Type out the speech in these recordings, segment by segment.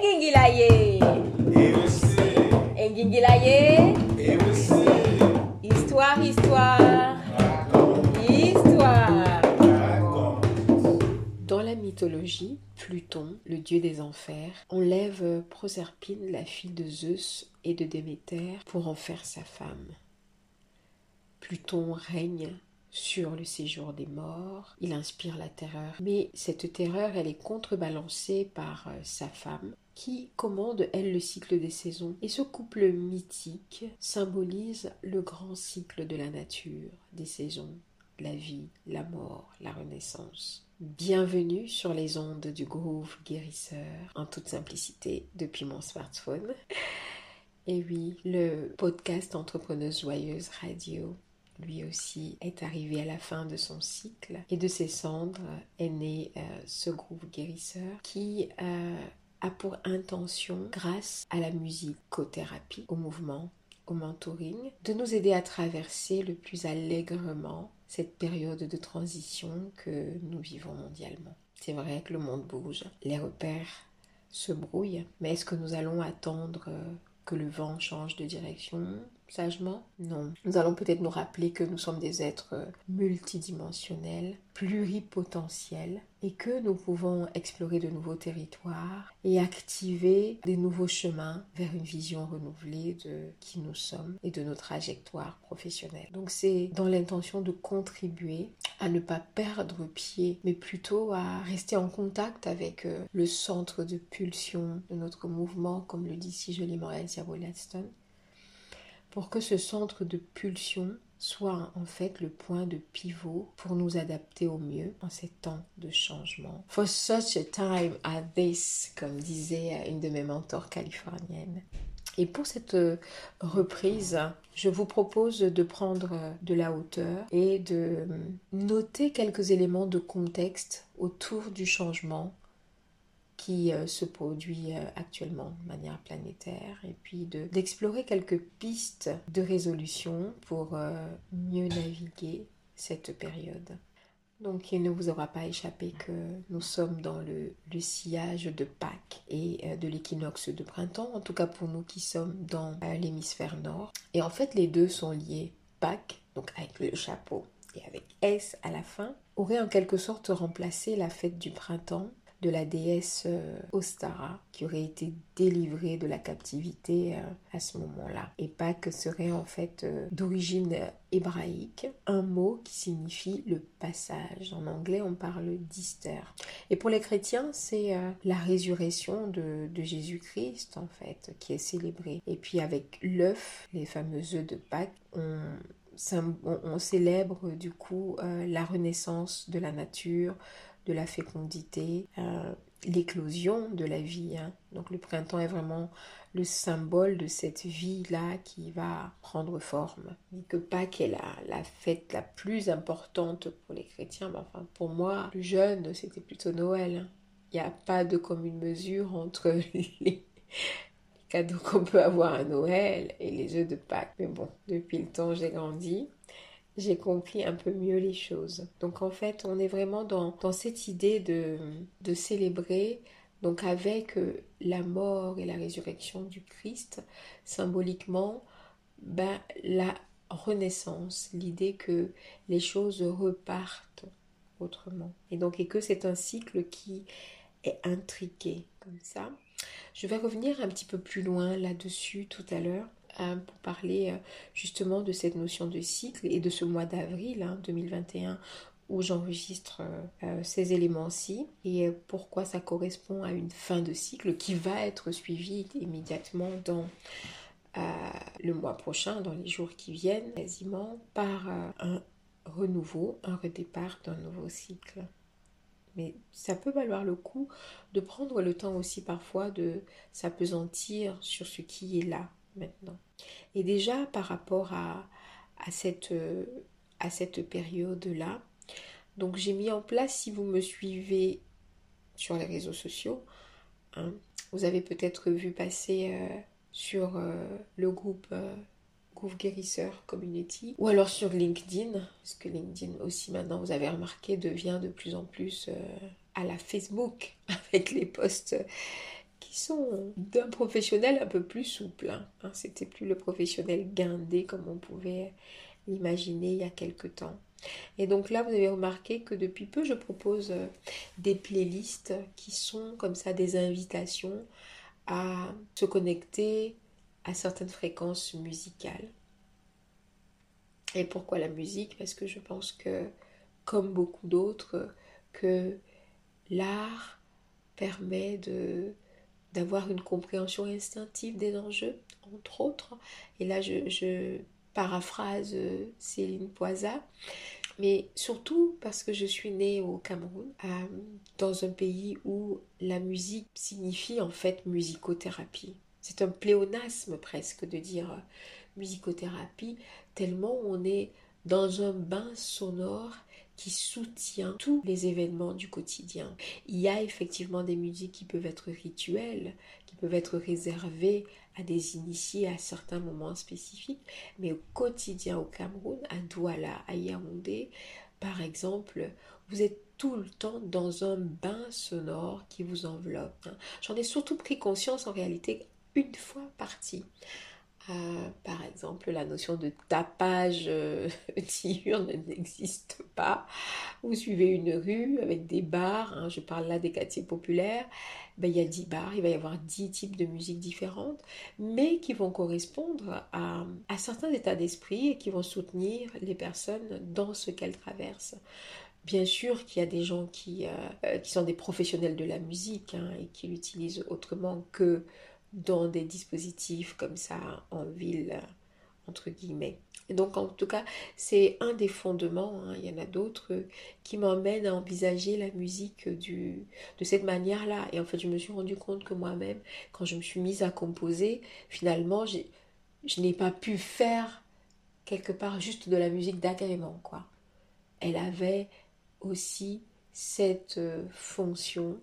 Engingilaye. Engingilaye. Histoire, histoire. Histoire. Dans la mythologie, Pluton, le dieu des enfers, enlève Proserpine, la fille de Zeus et de Déméter, pour en faire sa femme. Pluton règne sur le séjour des morts, il inspire la terreur, mais cette terreur, elle est contrebalancée par euh, sa femme, qui commande, elle, le cycle des saisons. Et ce couple mythique symbolise le grand cycle de la nature, des saisons, la vie, la mort, la renaissance. Bienvenue sur les ondes du groove guérisseur, en toute simplicité, depuis mon smartphone. Et oui, le podcast Entrepreneuse Joyeuse Radio lui aussi est arrivé à la fin de son cycle et de ses cendres est né euh, ce groupe guérisseur qui euh, a pour intention, grâce à la musicothérapie, au mouvement, au mentoring, de nous aider à traverser le plus allègrement cette période de transition que nous vivons mondialement. C'est vrai que le monde bouge, les repères se brouillent, mais est-ce que nous allons attendre que le vent change de direction sagement Non. Nous allons peut-être nous rappeler que nous sommes des êtres multidimensionnels, pluripotentiels, et que nous pouvons explorer de nouveaux territoires et activer des nouveaux chemins vers une vision renouvelée de qui nous sommes et de nos trajectoires professionnelles. Donc c'est dans l'intention de contribuer à ne pas perdre pied, mais plutôt à rester en contact avec euh, le centre de pulsion de notre mouvement, comme le dit si joliment Elsia Wollaston, pour que ce centre de pulsion soit en fait le point de pivot pour nous adapter au mieux en ces temps de changement. For such a time as this, comme disait une de mes mentors californiennes. Et pour cette reprise, je vous propose de prendre de la hauteur et de noter quelques éléments de contexte autour du changement qui euh, se produit euh, actuellement de manière planétaire et puis d'explorer quelques pistes de résolution pour euh, mieux naviguer cette période. Donc il ne vous aura pas échappé que nous sommes dans le, le sillage de Pâques et de l'équinoxe de printemps, en tout cas pour nous qui sommes dans l'hémisphère nord. Et en fait les deux sont liés. Pâques, donc avec le chapeau et avec S à la fin, aurait en quelque sorte remplacé la fête du printemps de la déesse euh, Ostara qui aurait été délivrée de la captivité euh, à ce moment-là. Et Pâques serait en fait euh, d'origine hébraïque, un mot qui signifie le passage. En anglais, on parle d'Easter. Et pour les chrétiens, c'est la résurrection de, Jésus-Christ en fait qui est célébrée. Et puis avec l'œuf, les fameux œufs de Pâques, on célèbre du coup la renaissance de la nature, de la fécondité, euh, l'éclosion de la vie. Hein. Donc le printemps est vraiment le symbole de cette vie-là qui va prendre forme. Et que Pâques est la, la fête la plus importante pour les chrétiens. enfin, pour moi, plus jeune, c'était plutôt Noël. Hein. Il n'y a pas de commune mesure entre les, cadeaux qu'on peut avoir à Noël et les œufs de Pâques. Mais bon, depuis le temps, j'ai grandi j'ai compris un peu mieux les choses. Donc en fait, on est vraiment dans, cette idée de, de célébrer, donc avec euh, la mort et la résurrection du Christ, symboliquement, ben, la renaissance, l'idée que les choses repartent autrement. Et donc, et que c'est un cycle qui est intriqué comme ça. Je vais revenir un petit peu plus loin là-dessus tout à l'heure Pour parler euh, justement de cette notion de cycle et de ce mois d'avril 2021 hein, où j'enregistre euh, euh, ces éléments-ci et pourquoi ça correspond à une fin de cycle qui va être suivie immédiatement dans le mois prochain, dans les jours qui viennent, quasiment par un renouveau, un redépart d'un nouveau cycle. Mais ça peut valoir le coup de prendre le temps aussi parfois de s'apesantir sur ce qui est là, maintenant. Et déjà par rapport cette, à cette période-là, donc j'ai mis en place, si vous me suivez sur les réseaux sociaux, hein, vous avez peut-être vu passer euh, sur euh, le groupe euh, Groove Guérisseur Community ou alors sur LinkedIn, parce que LinkedIn aussi maintenant, vous avez remarqué, devient de plus en plus à la Facebook avec les posts qui sont d'un professionnel un peu plus souple. Hein. Hein, c'était plus le professionnel guindé comme on pouvait l'imaginer il y a quelque temps. Et donc là, vous avez remarqué que depuis peu, je propose euh, des playlists qui sont comme ça des invitations à se connecter à certaines fréquences musicales. Et pourquoi la musique? Parce que je pense que, comme beaucoup d'autres, que l'art permet de d'avoir une compréhension instinctive des enjeux, entre autres. Et là, je, paraphrase euh, Céline Poisa, mais surtout parce que je suis née au Cameroun, euh, dans un pays où la musique signifie en fait musicothérapie. C'est un pléonasme presque de dire euh, musicothérapie, tellement on est dans un bain sonore qui soutient tous les événements du quotidien. Il y a effectivement des musiques qui peuvent être rituelles, qui peuvent être réservées à des initiés à certains moments spécifiques, mais au quotidien au Cameroun, à Douala, à Yaoundé, par exemple, vous êtes tout le temps dans un bain sonore qui vous enveloppe. J'en ai surtout pris conscience en réalité une fois partie. Euh, par exemple, la notion de tapage euh, diurne n'existe pas. Vous suivez une rue avec des bars, hein, je parle là des quartiers populaires, ben, il y a 10 bars, il va y avoir 10 types de musique différentes, mais qui vont correspondre à, certains états d'esprit et qui vont soutenir les personnes dans ce qu'elles traversent. Bien sûr qu'il y a des gens qui, euh, qui sont des professionnels de la musique hein, et qui l'utilisent autrement que dans des dispositifs comme ça en ville, entre guillemets. Et donc en tout cas, c'est un des fondements, hein. il y en a d'autres qui m'emmènent à envisager la musique du, de cette manière-là. Et en fait, je me suis rendu compte que moi-même, quand je me suis mise à composer, finalement, je n'ai pas pu faire quelque part juste de la musique d'agrément, quoi. Elle avait aussi cette euh, fonction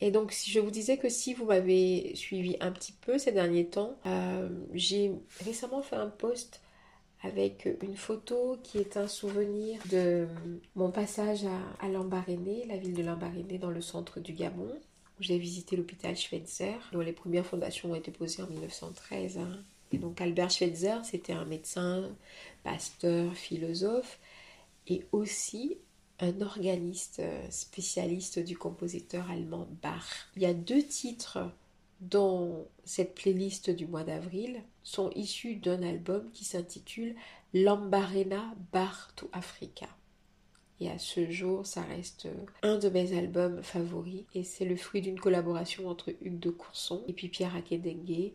Et donc, si je vous disais que si vous m'avez suivi un petit peu ces derniers temps, euh, j'ai récemment fait un post avec une photo qui est un souvenir de mon passage à, à Lambaréné, la ville de Lambaréné dans le centre du Gabon, où j'ai visité l'hôpital Schweitzer, dont les premières fondations ont été posées en 1913. Hein. Et donc Albert Schweitzer, c'était un médecin, pasteur, philosophe, et aussi un organiste euh, spécialiste du compositeur allemand Bach. Il y a deux titres dans cette playlist du mois d'avril sont issus d'un album qui s'intitule Lambarena Bar to Africa. Et à ce jour, ça reste un de mes albums favoris et c'est le fruit d'une collaboration entre Hugues de Courson et puis Pierre Akedengue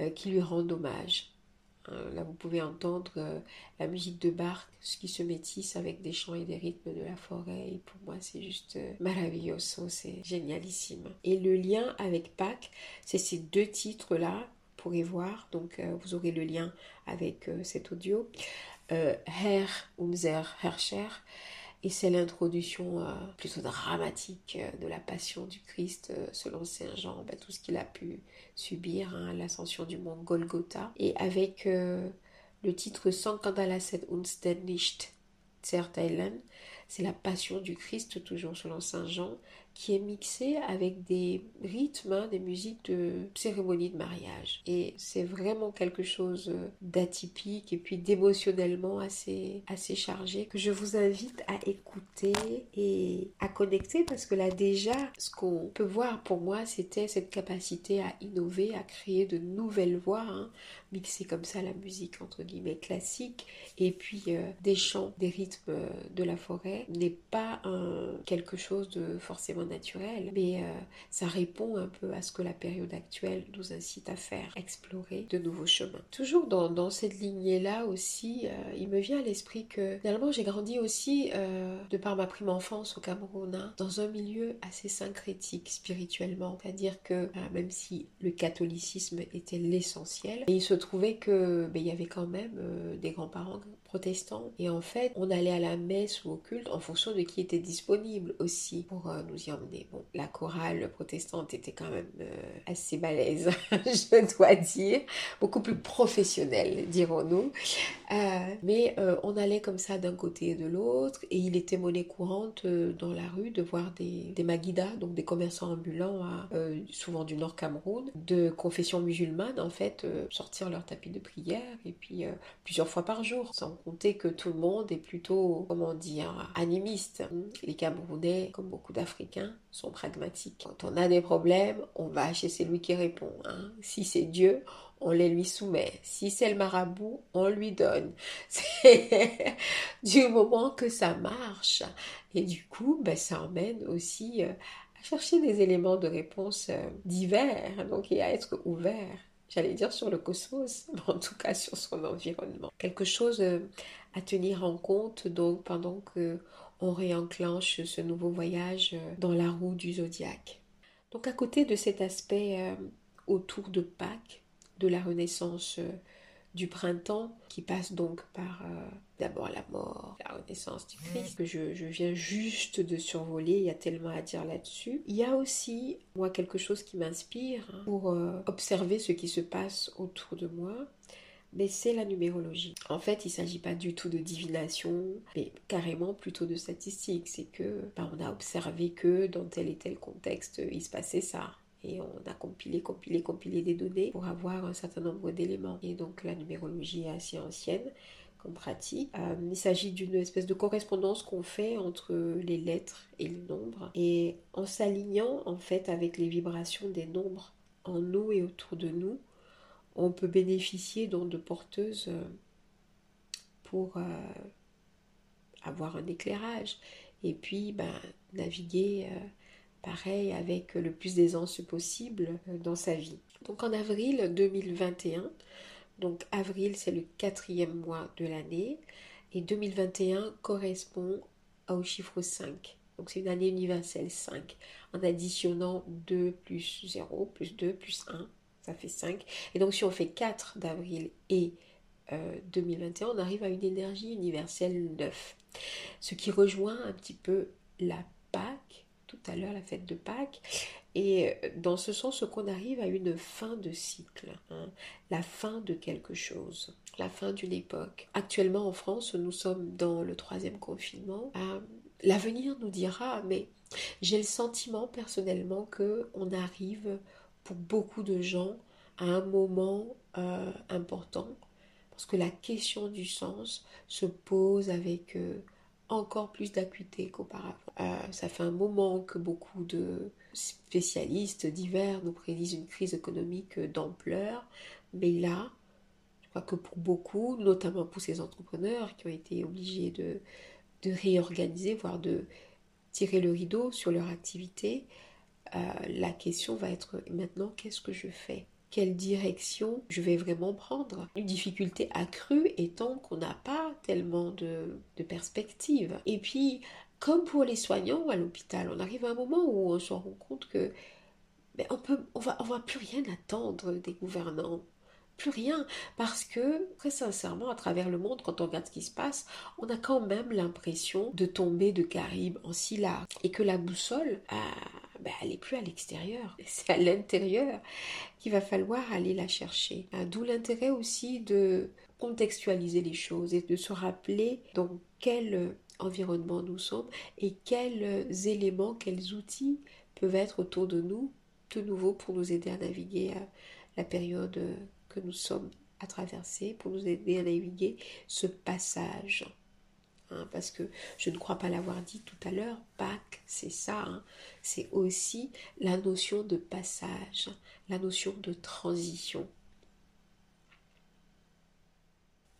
euh, qui lui rendent hommage. Euh, là, vous pouvez entendre euh, la musique de Bach, ce qui se métisse avec des chants et des rythmes de la forêt. Pour moi, c'est juste euh, maravilloso, c'est génialissime. Et le lien avec Pâques, c'est ces deux titres-là. Vous pourrez voir, donc vous aurez le lien avec cet audio. Herr, Unser Herrscher et c'est l'introduction euh, plutôt dramatique euh, de la passion du Christ euh, selon Saint Jean, bah, tout ce qu'il a pu subir, hein, l'ascension du mont Golgotha. Et avec le titre Sankandalaset uns den nicht c'est la passion du Christ, toujours selon Saint Jean, qui est mixé avec des rythmes, hein, des musiques de cérémonie de mariage. Et c'est vraiment quelque chose d'atypique et puis d'émotionnellement assez, assez chargé que je vous invite à écouter et à connecter parce que là déjà, ce qu'on peut voir pour moi, c'était cette capacité à innover, à créer de nouvelles voix, hein, mixer comme ça la musique entre guillemets classique et puis euh, des chants, des rythmes de la forêt n'est pas quelque chose de forcément naturel, mais euh, ça répond un peu à ce que la période actuelle nous incite à faire, explorer de nouveaux chemins. Toujours dans, cette lignée-là aussi, euh, il me vient à l'esprit que finalement j'ai grandi aussi euh, de par ma prime enfance au Cameroun, hein, dans un milieu assez syncrétique spirituellement, c'est-à-dire que même si le catholicisme était l'essentiel, il se trouvait que ben, y avait quand même des grands-parents protestants et en fait on allait à la messe ou au culte en fonction de qui était disponible aussi pour nous y emmener. Bon, la chorale protestante était quand même euh, assez balèze, je dois dire, beaucoup plus professionnelle, dirons-nous. Euh, mais euh, on allait comme ça d'un côté et de l'autre, et il était monnaie courante dans la rue de voir des, des donc des commerçants ambulants, souvent du Nord Cameroun, de confession musulmane, en fait, sortir leur tapis de prière, et puis plusieurs fois par jour, sans compter que tout le monde est plutôt, comment dire, animiste. Les Camerounais, comme beaucoup d'Africains, sont pragmatiques. Quand on a des problèmes, on va chez celui qui répond. Hein. Si c'est Dieu, on les lui soumet. Si c'est le marabout, on lui donne. Du moment que ça marche. Et du coup, ben, ça emmène aussi euh, à chercher des éléments de réponse euh, divers, donc et à être ouvert. J'allais dire sur le cosmos, mais en tout cas sur son environnement. Quelque chose euh, à tenir en compte donc pendant que on réenclenche ce nouveau voyage euh, dans la roue du zodiaque. Donc à côté de cet aspect euh, autour de Pâques, de la renaissance du printemps, qui passe donc par d'abord la mort, la renaissance du Christ, que je, viens juste de survoler, il y a tellement à dire là-dessus. Il y a aussi, moi, quelque chose qui m'inspire hein, pour observer ce qui se passe autour de moi mais c'est la numérologie. En fait, il ne s'agit pas du tout de divination, mais carrément plutôt de statistiques. C'est que ben, on a observé que dans tel et tel contexte, il se passait ça. Et on a compilé, compilé, compilé des données pour avoir un certain nombre d'éléments. Et donc la numérologie est assez ancienne comme pratique. Euh, il s'agit d'une espèce de correspondance qu'on fait entre les lettres et les nombres. Et en s'alignant en fait avec les vibrations des nombres en nous et autour de nous, on peut bénéficier donc de porteuses euh, pour euh, avoir un éclairage et puis ben, naviguer pareil avec le plus d'aisance possible dans sa vie. Donc en avril 2021, donc avril c'est le quatrième mois de l'année et 2021 correspond au chiffre 5. Donc c'est une année universelle 5 en additionnant 2 plus 0 plus 2 plus 1 ça fait 5. Et donc si on fait 4 d'avril et 2021, euh, on arrive à une énergie universelle 9. Ce qui rejoint un petit peu la Pâque, tout à l'heure la fête de Pâques, et dans ce sens qu'on arrive à une fin de cycle, hein. la fin de quelque chose, la fin d'une époque. Actuellement en France, nous sommes dans le troisième confinement. Euh, l'avenir nous dira, mais j'ai le sentiment personnellement que on arrive pour beaucoup de gens à un moment euh, important parce que la question du sens se pose avec euh, encore plus d'acuité qu'auparavant. Euh, ça fait un moment que beaucoup de spécialistes divers nous prédisent une crise économique d'ampleur, mais là, je crois que pour beaucoup, notamment pour ces entrepreneurs qui ont été obligés de, réorganiser, voire de tirer le rideau sur leur activité, euh, la question va être maintenant qu'est-ce que je fais? Quelle direction je vais vraiment prendre. Une difficulté accrue étant qu'on n'a pas tellement de, perspectives. Et puis, comme pour les soignants à l'hôpital, on arrive à un moment où on se rend compte que ben, on peut, on va, on va plus rien attendre des gouvernants plus rien. Parce que, très sincèrement, à travers le monde, quand on regarde ce qui se passe, on a quand même l'impression de tomber de Caraïbes en Scylla. Et que la boussole, ah, ben, elle n'est plus à l'extérieur. C'est à l'intérieur qu'il va falloir aller la chercher. Ah, d'où l'intérêt aussi de contextualiser les choses et de se rappeler dans quel environnement nous sommes et quels éléments, quels outils peuvent être autour de nous de nouveau pour nous aider à naviguer euh, la période nous sommes à traverser pour nous aider à naviguer ce passage. Hein, parce que je ne crois pas l'avoir dit tout à l'heure, Pâques, c'est ça, hein. c'est aussi la notion de passage, la notion de transition.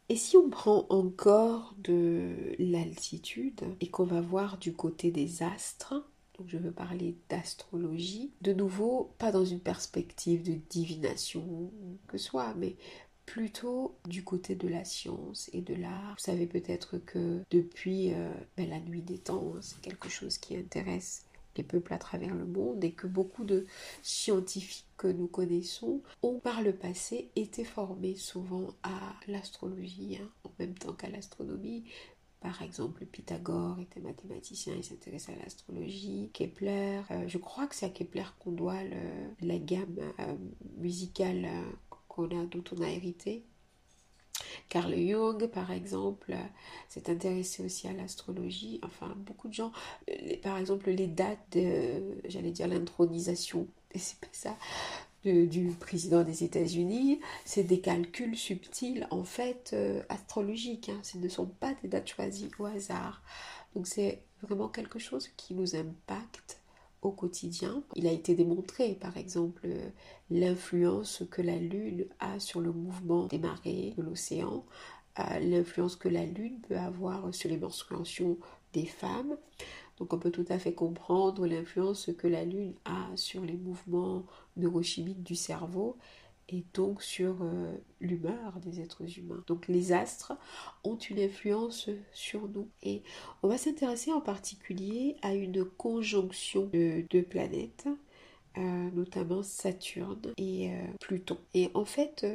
Et si on prend encore de l'altitude et qu'on va voir du côté des astres, donc je veux parler d'astrologie. De nouveau, pas dans une perspective de divination que soit, mais plutôt du côté de la science et de l'art. Vous savez peut-être que depuis euh, ben, la nuit des temps, hein, c'est quelque chose qui intéresse les peuples à travers le monde et que beaucoup de scientifiques que nous connaissons ont par le passé été formés souvent à l'astrologie, hein, en même temps qu'à l'astronomie, Par exemple, Pythagore était mathématicien, il s'intéressait à l'astrologie. Kepler, euh, je crois que c'est à Kepler qu'on doit la gamme euh, musicale qu'on a, dont on a hérité. Carl Jung, par exemple, s'est intéressé aussi à l'astrologie. Enfin, beaucoup de gens, par exemple, les dates de, j'allais dire, l'intronisation, et c'est pas ça, du président des États-Unis, c'est des calculs subtils, en fait, euh, astrologiques. Hein. Ce ne sont pas des dates choisies au hasard. Donc, c'est vraiment quelque chose qui nous impacte quotidien. Il a été démontré, par exemple, l'influence que la Lune a sur le mouvement des marées de l'océan, euh, l'influence que la Lune peut avoir sur les menstruations des femmes. Donc on peut tout à fait comprendre l'influence que la Lune a sur les mouvements neurochimiques du cerveau et donc sur euh, l'humeur des êtres humains. Donc les astres ont une influence sur nous. Et on va s'intéresser en particulier à une conjonction de planètes, euh, notamment Saturne et euh, Pluton. Et en fait,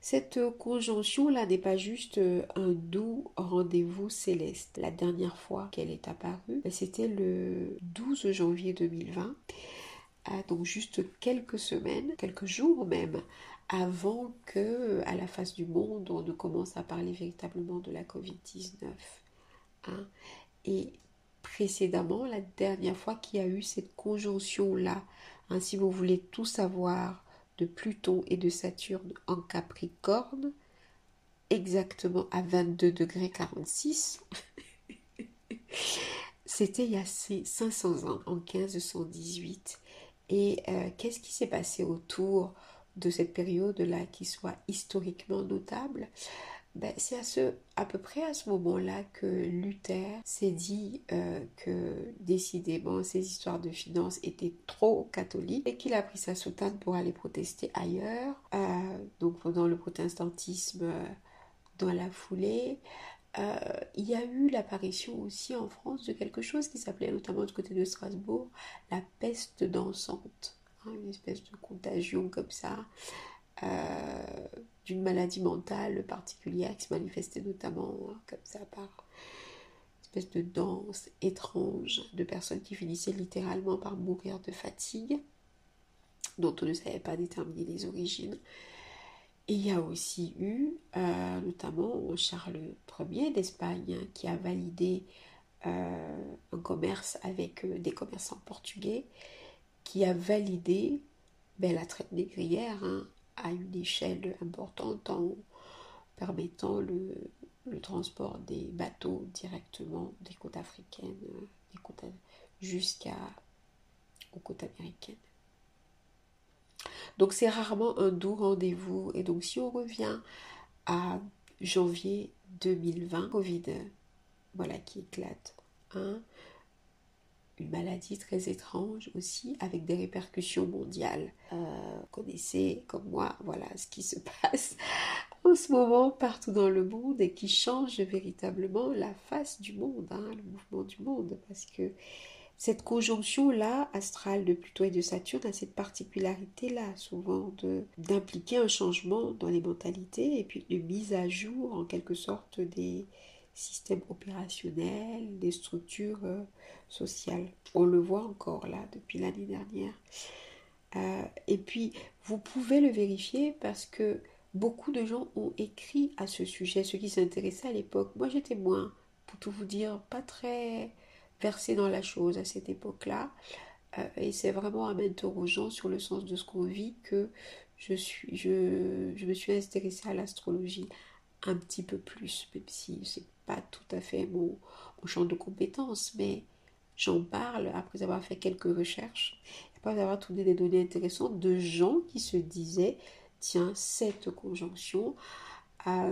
cette conjonction-là n'est pas juste un doux rendez-vous céleste. La dernière fois qu'elle est apparue, ben, c'était le 12 janvier 2020 donc juste quelques semaines, quelques jours même, avant que à la face du monde on ne commence à parler véritablement de la Covid-19. Hein. Et précédemment, la dernière fois qu'il y a eu cette conjonction-là, hein, si vous voulez tout savoir de Pluton et de Saturne en Capricorne, exactement à 22 degrés 46, c'était il y a 500 ans, en 1518. Et euh, qu'est-ce qui s'est passé autour de cette période-là qui soit historiquement notable? Ben, c'est à, ce, à peu près à ce moment-là que Luther s'est dit euh, que décidément ces histoires de finances étaient trop catholiques et qu'il a pris sa soutane pour aller protester ailleurs. Euh, donc pendant le protestantisme dans la foulée, euh, il y a eu l'apparition aussi en France de quelque chose qui s'appelait notamment du côté de Strasbourg la peste dansante, hein, une espèce de contagion comme ça, euh, d'une maladie mentale particulière qui se manifestait notamment hein, comme ça par une espèce de danse étrange de personnes qui finissaient littéralement par mourir de fatigue, dont on ne savait pas déterminer les origines. Et il y a aussi eu euh, notamment Charles Ier d'Espagne qui a validé euh, un commerce avec euh, des commerçants portugais, qui a validé ben, la traite négrière hein, à une échelle importante en permettant le, transport des bateaux directement des côtes africaines des jusqu'à aux côtes américaines. Donc c'est rarement un doux rendez-vous. Et donc si on revient à janvier 2020, Covid, voilà qui éclate. Hein. Une maladie très étrange aussi, avec des répercussions mondiales. Euh, connaissez comme moi, voilà ce qui se passe en ce moment partout dans le monde et qui change véritablement la face du monde, hein, le mouvement du monde, parce que cette conjonction-là, astrale de Pluton et de Saturne, a cette particularité-là, souvent, d'impliquer un changement dans les mentalités et puis de mise à jour, en quelque sorte, des systèmes opérationnels, des structures euh, sociales. On le voit encore là depuis l'année dernière. Euh, et puis, vous pouvez le vérifier parce que beaucoup de gens ont écrit à ce sujet, ceux qui s'intéressaient à l'époque. Moi, j'étais moins, pour tout vous dire, pas très versé dans la chose à cette époque-là. Euh, et c'est vraiment en m'interrogeant sur le sens de ce qu'on vit que je, suis, je, me suis intéressée à l'astrologie un petit peu plus, même si c'est pas tout à fait mon, champ de compétences, mais j'en parle après avoir fait quelques recherches, après avoir trouvé des données intéressantes de gens qui se disaient tiens, cette conjonction a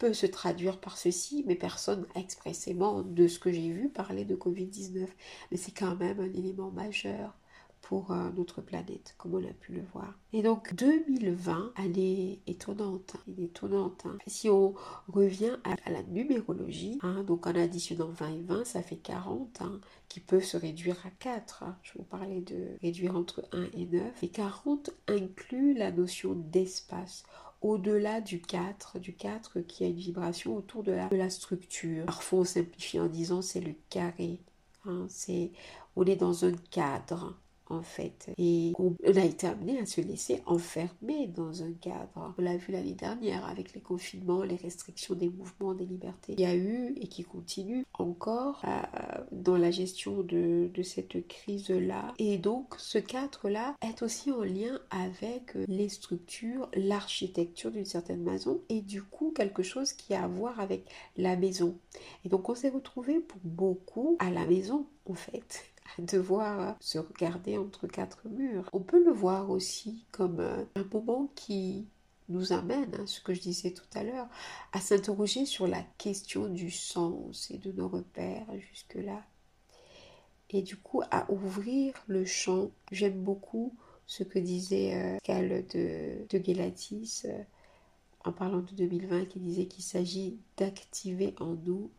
peut se traduire par ceci, mais personne expressément, de ce que j'ai vu, parler de Covid-19. Mais c'est quand même un élément majeur pour euh, notre planète, comme on a pu le voir. Et donc 2020, année étonnante, hein, étonnante. Hein. Si on revient à, la numérologie, hein, donc en additionnant 20 et 20, ça fait 40, qui peuvent se réduire à 4. Je vous parlais de réduire entre 1 et 9. Et 40 inclut la notion d'espace au-delà du 4, du 4 qui a une vibration autour de la, structure. Parfois on simplifie en disant c'est le carré. Hein, c'est, on est dans un cadre en fait. Et on a été amené à se laisser enfermer dans un cadre. On l'a vu l'année dernière avec les confinements, les restrictions des mouvements, des libertés. Il y a eu et qui continue encore euh, dans la gestion de, de cette crise-là. Et donc ce cadre-là est aussi en lien avec les structures, l'architecture d'une certaine maison et du coup quelque chose qui a à voir avec la maison. Et donc on s'est retrouvé pour beaucoup à la maison en fait devoir se regarder entre quatre murs. On peut le voir aussi comme euh, un moment qui nous amène, hein, ce que je disais tout à l'heure, à s'interroger sur la question du sens et de nos repères jusque-là. Et du coup, à ouvrir le champ. J'aime beaucoup ce que disait euh, Cal de, de euh, en parlant de 2020, qui disait qu'il s'agit d'activer en nous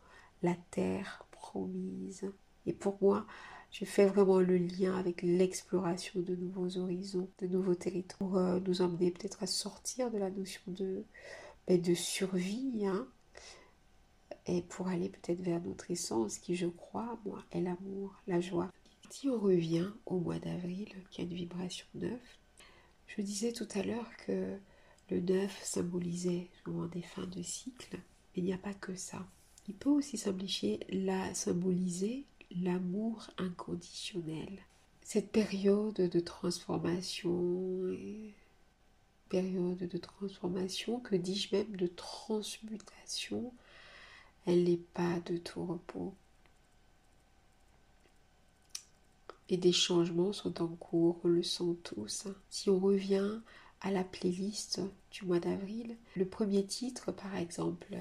la terre promise. Et pour moi, je fais vraiment le lien avec l'exploration de nouveaux horizons, de nouveaux territoires, pour euh, nous emmener peut-être à sortir de la notion de, ben, de survie, hein, et pour aller peut-être vers notre essence, qui je crois, moi, est l'amour, la joie. Si on revient au mois d'avril, qui a une vibration 9, je disais tout à l'heure que le 9 symbolisait souvent des fins de cycle, mais il n'y a pas que ça. Il peut aussi symboliser la, symboliser l'amour inconditionnel. Cette période de transformation, période de transformation, que dis-je même de transmutation, elle n'est pas de tout repos. Et des changements sont en cours, on le sent tous. Si on revient à la playlist du mois d'avril, le premier titre, par exemple,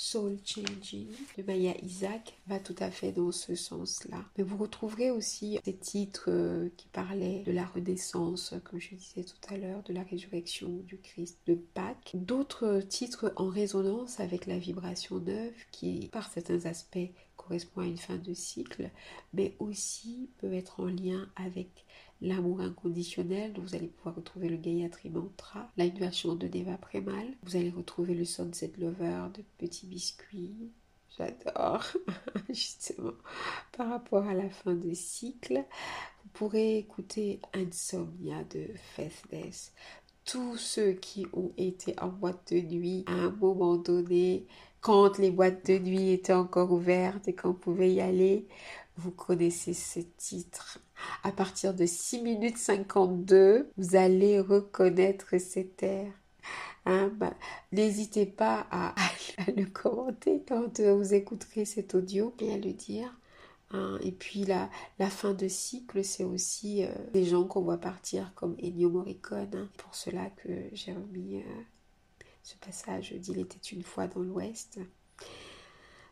Soul Changing de Maya Isaac va tout à fait dans ce sens-là. Mais vous retrouverez aussi des titres euh, qui parlaient de la renaissance, comme je disais tout à l'heure, de la résurrection du Christ, de Pâques. D'autres titres en résonance avec la vibration neuve qui, par certains aspects, correspond à une fin de cycle, mais aussi peut être en lien avec l'amour inconditionnel, vous allez pouvoir retrouver le Gayatri Mantra, la version de Deva Premal. Vous allez retrouver le Sunset Lover de Petit Biscuit. J'adore, justement, par rapport à la fin de cycle. Vous pourrez écouter Insomnia de Faithless. Tous ceux qui ont été en boîte de nuit à un moment donné, quand les boîtes de nuit étaient encore ouvertes et qu'on pouvait y aller, vous connaissez ce titre. À partir de 6 minutes 52, vous allez reconnaître cet air. Hein, bah, n'hésitez pas à, le commenter quand euh, vous écouterez cet audio et à le dire. Hein. Et puis la, fin de cycle, c'est aussi euh, des gens qu'on voit partir comme Ennio Morricone. Hein. Pour cela que j'ai remis euh, ce passage d'Il était une fois dans l'Ouest.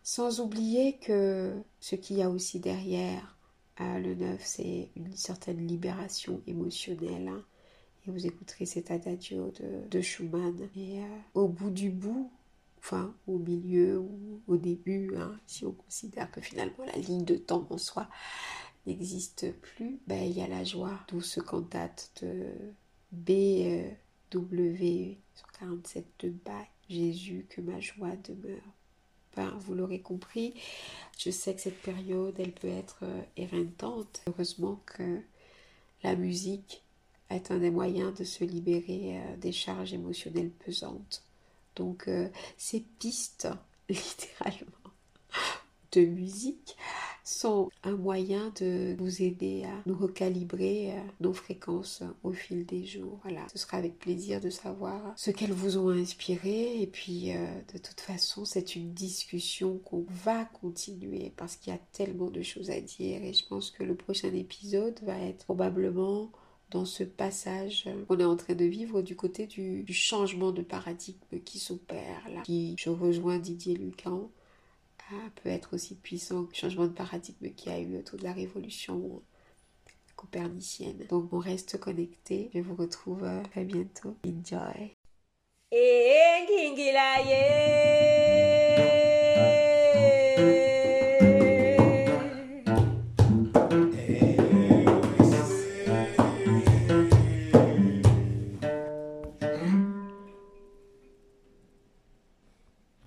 Sans oublier que ce qu'il y a aussi derrière euh, le neuf, c'est une certaine libération émotionnelle. Hein. Et vous écouterez cet adagio de, Schumann. Et euh, au bout du bout, enfin au milieu ou au début, hein, si on considère que finalement la ligne de temps en soi n'existe plus, ben, il y a la joie. Douce cantate de BW 147 de Bach. Jésus, que ma joie demeure vous l'aurez compris, je sais que cette période, elle peut être euh, éreintante. Heureusement que la musique est un des moyens de se libérer euh, des charges émotionnelles pesantes. Donc, euh, ces pistes, littéralement, de musique sont un moyen de vous aider à nous recalibrer euh, nos fréquences au fil des jours. Voilà, ce sera avec plaisir de savoir ce qu'elles vous ont inspiré et puis euh, de toute façon c'est une discussion qu'on va continuer parce qu'il y a tellement de choses à dire et je pense que le prochain épisode va être probablement dans ce passage qu'on est en train de vivre du côté du, du changement de paradigme qui s'opère là. Qui, je rejoins Didier Lucan, peut être aussi puissant que le changement de paradigme qui a eu autour de la révolution copernicienne. Donc on reste connecté. Je vous retrouve euh, très bientôt. Enjoy.